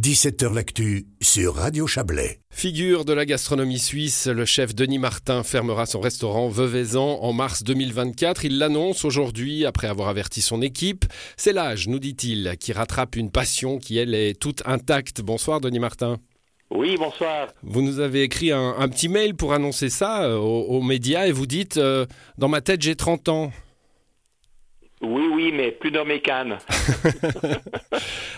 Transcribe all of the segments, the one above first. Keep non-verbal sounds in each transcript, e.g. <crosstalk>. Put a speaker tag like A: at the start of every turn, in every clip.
A: 17h L'actu sur Radio Chablais.
B: Figure de la gastronomie suisse, le chef Denis Martin fermera son restaurant Veuvezan en mars 2024. Il l'annonce aujourd'hui après avoir averti son équipe. C'est l'âge, nous dit-il, qui rattrape une passion qui, elle, est toute intacte. Bonsoir Denis Martin.
C: Oui, bonsoir.
B: Vous nous avez écrit un, petit mail pour annoncer ça euh, aux, médias et vous dites euh, Dans ma tête, j'ai 30 ans.
C: Oui, oui, mais plus dans mes cannes. <laughs>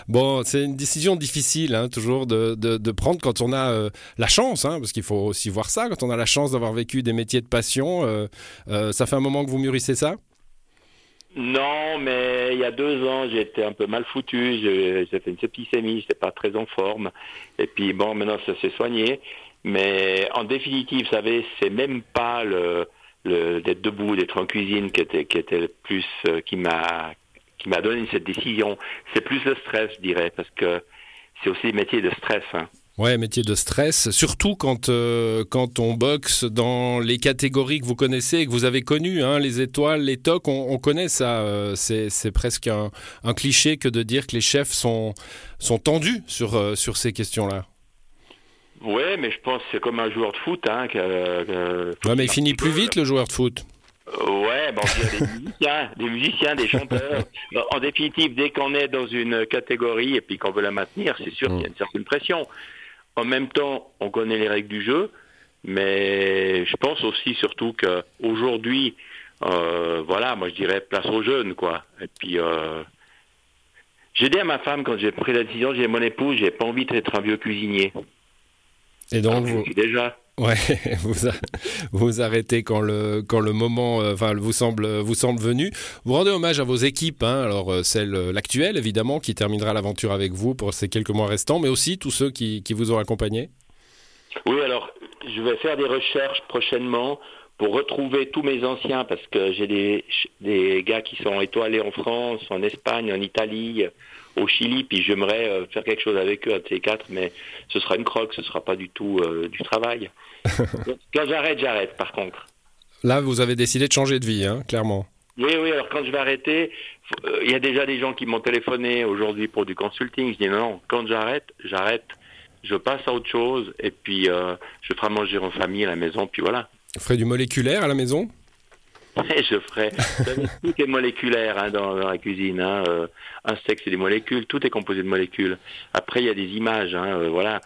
B: bon, c'est une décision difficile, hein, toujours de, de, prendre quand on a euh, la chance, hein, parce qu'il faut aussi voir ça, quand on a la chance d'avoir vécu des métiers de passion. Euh, euh, ça fait un moment que vous mûrissez ça?
C: Non, mais il y a deux ans, j'étais un peu mal foutu. J'ai fait une septicémie, j'étais pas très en forme. Et puis bon, maintenant ça s'est soigné. Mais en définitive, vous savez, c'est même pas le d'être debout, d'être en cuisine qui était, qui était plus, euh, qui m'a, qui m'a donné cette décision. C'est plus le stress, je dirais, parce que c'est aussi un métier de stress. Hein.
B: Ouais, métier de stress, surtout quand, euh, quand on boxe dans les catégories que vous connaissez et que vous avez connues, hein, les étoiles, les tocs, on, connaît ça. Euh, c'est presque un, un, cliché que de dire que les chefs sont, sont tendus sur, sur ces questions-là.
C: Oui, mais je pense que c'est comme un joueur de foot. Hein,
B: ouais, mais il finit plus vite le joueur de foot.
C: Bon, il y a des musiciens, des musiciens, des chanteurs. <laughs> En définitive, dès qu'on est dans une catégorie et puis qu'on veut la maintenir, c'est sûr qu'il y a une certaine pression. En même temps, on connaît les règles du jeu, mais je pense aussi surtout qu'aujourd'hui, euh, voilà, moi je dirais place aux jeunes, quoi. Et puis, euh, j'ai dit à ma femme quand j'ai pris la décision, j'ai mon épouse, j'ai pas envie d'être un vieux cuisinier.
B: Et donc, vous...
C: déjà.
B: Ouais, <laughs> vous, vous arrêtez quand le, quand le moment euh, enfin, vous, semble, vous semble venu. Vous rendez hommage à vos équipes, hein, alors euh, celle, euh, l'actuelle évidemment, qui terminera l'aventure avec vous pour ces quelques mois restants, mais aussi tous ceux qui, qui vous ont accompagné?
C: Oui, alors je vais faire des recherches prochainement pour retrouver tous mes anciens, parce que j'ai des, des gars qui sont étoilés en France, en Espagne, en Italie, au Chili, puis j'aimerais euh, faire quelque chose avec eux, à ces quatre, mais ce sera une croque, ce sera pas du tout euh, du travail. <laughs> quand j'arrête, j'arrête, par contre.
B: Là, vous avez décidé de changer de vie, hein, clairement.
C: Oui, oui, alors quand je vais arrêter, euh, il y a déjà des gens qui m'ont téléphoné aujourd'hui pour du consulting. Je dis non, non quand j'arrête, j'arrête. Je passe à autre chose et puis je ferai manger en famille à la maison, puis voilà.
B: Vous ferez du moléculaire à la maison
C: je ferai. <laughs> tout est moléculaire hein, dans, la cuisine. Hein. Euh, un steak, c'est des molécules. Tout est composé de molécules. Après, il y a des images. Hein, euh, voilà.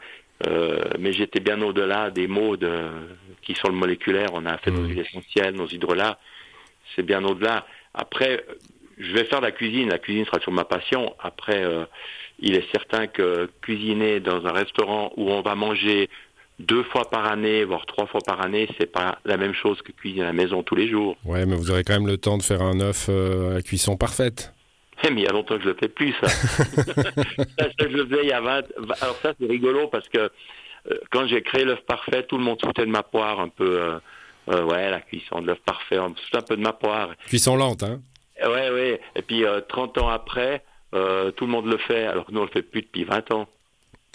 C: Euh, mais j'étais bien au-delà des mots de, qui sont le moléculaire. On a fait nos mmh. huiles essentielles, nos hydrolats. C'est bien au-delà. Après, je vais faire la cuisine. La cuisine sera sur ma passion. Après, il est certain que cuisiner dans un restaurant où on va manger deux fois par année, voire trois fois par année, c'est pas la même chose que cuisiner à la maison tous les jours.
B: Ouais, mais vous aurez quand même le temps de faire un œuf euh, à cuisson parfaite.
C: Eh, mais il y a longtemps que je le fais plus, ça. <laughs> ça, je le faisais il y a 20... Alors ça, c'est rigolo parce que euh, quand j'ai créé l'œuf parfait, tout le monde foutait de ma poire un peu... Euh, ouais, la cuisson de l'œuf parfait, on un peu de ma poire.
B: Cuisson lente, hein
C: Ouais, ouais. Et puis, 30 ans après, tout le monde le fait, alors que nous, on le fait plus depuis 20 ans.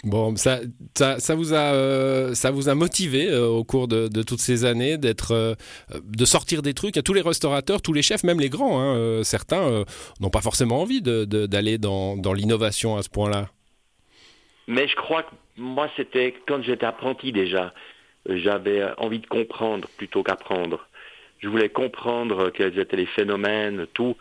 B: Bon, ça, ça, vous a, euh, ça vous a motivé euh, au cours de, toutes ces années d'être, euh, de sortir des trucs à tous les restaurateurs, tous les chefs, même les grands. Hein, certains n'ont pas forcément envie d'aller dans, dans l'innovation à ce point-là.
C: Mais je crois que moi, c'était quand j'étais apprenti déjà, j'avais envie de comprendre plutôt qu'apprendre. Je voulais comprendre quels étaient les phénomènes, tout.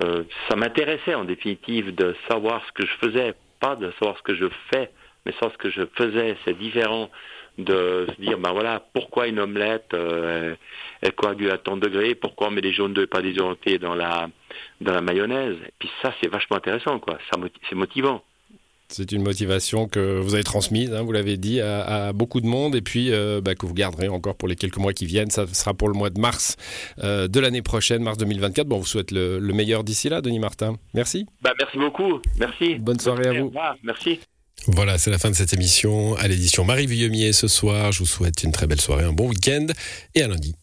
C: ça m'intéressait en définitive de savoir ce que je faisais, pas de savoir ce que je fais mais sans ce que je faisais, c'est différent de se dire, ben voilà, pourquoi une omelette, euh, elle coagule à tant de degrés, pourquoi on met des jaunes d'œufs pas des orientés dans la, dans la mayonnaise? Et puis ça, c'est vachement intéressant, quoi. Ça, c'est motivant.
B: C'est une motivation que vous avez transmise, hein, vous l'avez dit, à, beaucoup de monde et puis euh, bah, que vous garderez encore pour les quelques mois qui viennent. Ça sera pour le mois de mars euh, de l'année prochaine, mars 2024. Bon, on vous souhaite le, meilleur d'ici là, Denis Martin. Merci.
C: Bah, merci beaucoup. Merci.
B: Bonne soirée à vous.
C: Merci.
B: Voilà, c'est la fin de cette émission à l'édition Marie Villemier ce soir. Je vous souhaite une très belle soirée, un bon week-end et à lundi.